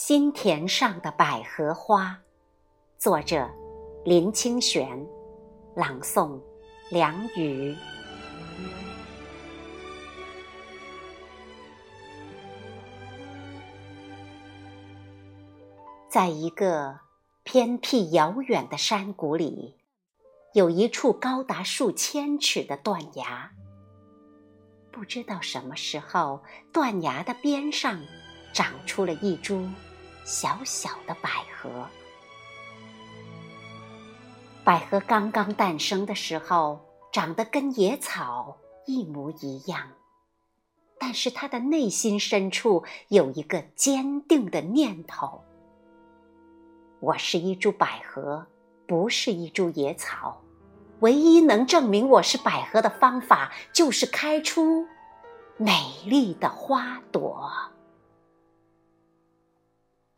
心田上的百合花，作者林清玄，朗诵梁雨。在一个偏僻遥远的山谷里，有一处高达数千尺的断崖。不知道什么时候，断崖的边上。长出了一株小小的百合。百合刚刚诞生的时候，长得跟野草一模一样，但是它的内心深处有一个坚定的念头：我是一株百合，不是一株野草。唯一能证明我是百合的方法，就是开出美丽的花朵。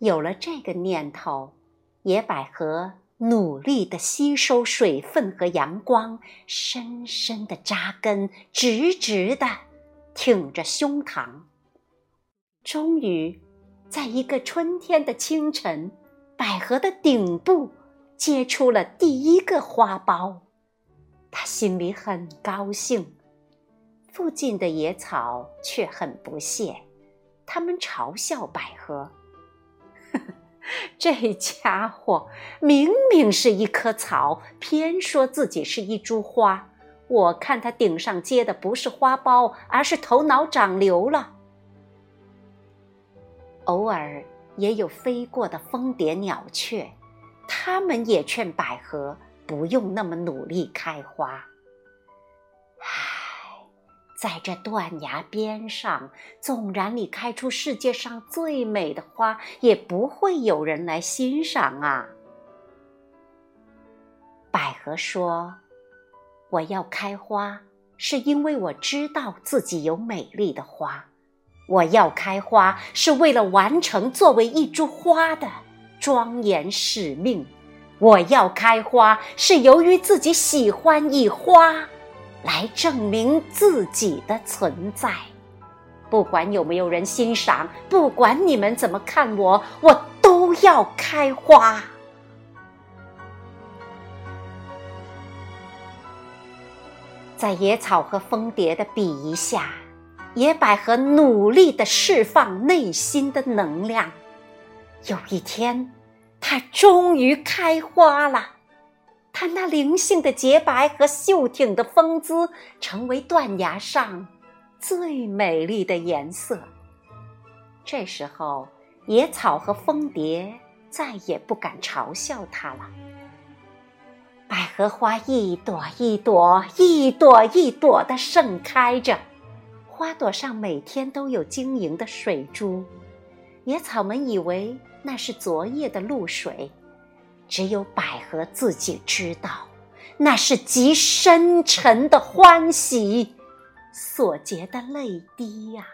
有了这个念头，野百合努力地吸收水分和阳光，深深地扎根，直直地挺着胸膛。终于，在一个春天的清晨，百合的顶部结出了第一个花苞。他心里很高兴，附近的野草却很不屑，他们嘲笑百合。这家伙明明是一棵草，偏说自己是一株花。我看他顶上结的不是花苞，而是头脑长瘤了。偶尔也有飞过的蜂蝶、鸟雀，他们也劝百合不用那么努力开花。在这断崖边上，纵然你开出世界上最美的花，也不会有人来欣赏啊。百合说：“我要开花，是因为我知道自己有美丽的花；我要开花，是为了完成作为一株花的庄严使命；我要开花，是由于自己喜欢以花。”来证明自己的存在，不管有没有人欣赏，不管你们怎么看我，我都要开花。在野草和蜂蝶的鄙夷下，野百合努力的释放内心的能量。有一天，它终于开花了。它那灵性的洁白和秀挺的风姿，成为断崖上最美丽的颜色。这时候，野草和蜂蝶再也不敢嘲笑它了。百合花一朵一朵、一朵一朵的盛开着，花朵上每天都有晶莹的水珠。野草们以为那是昨夜的露水。只有百合自己知道，那是极深沉的欢喜所结的泪滴呀。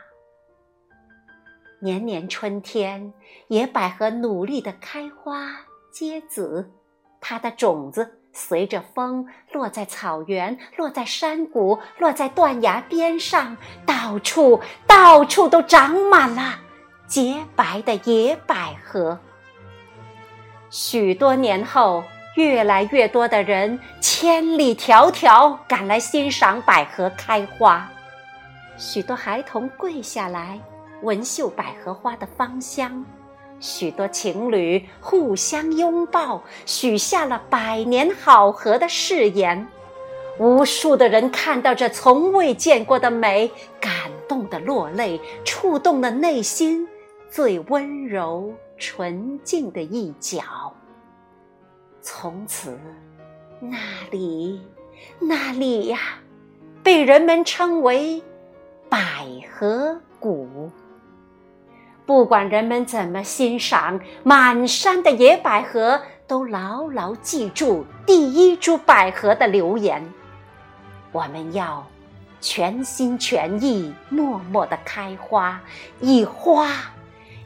年年春天，野百合努力的开花结籽，它的种子随着风落在草原，落在山谷，落在断崖边上，到处到处都长满了洁白的野百合。许多年后，越来越多的人千里迢迢赶来欣赏百合开花。许多孩童跪下来闻嗅百合花的芳香，许多情侣互相拥抱，许下了百年好合的誓言。无数的人看到这从未见过的美，感动的落泪，触动了内心最温柔。纯净的一角。从此，那里，那里呀，被人们称为百合谷。不管人们怎么欣赏，满山的野百合都牢牢记住第一株百合的留言：我们要全心全意、默默的开花，以花。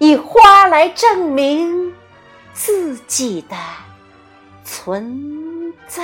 以花来证明自己的存在。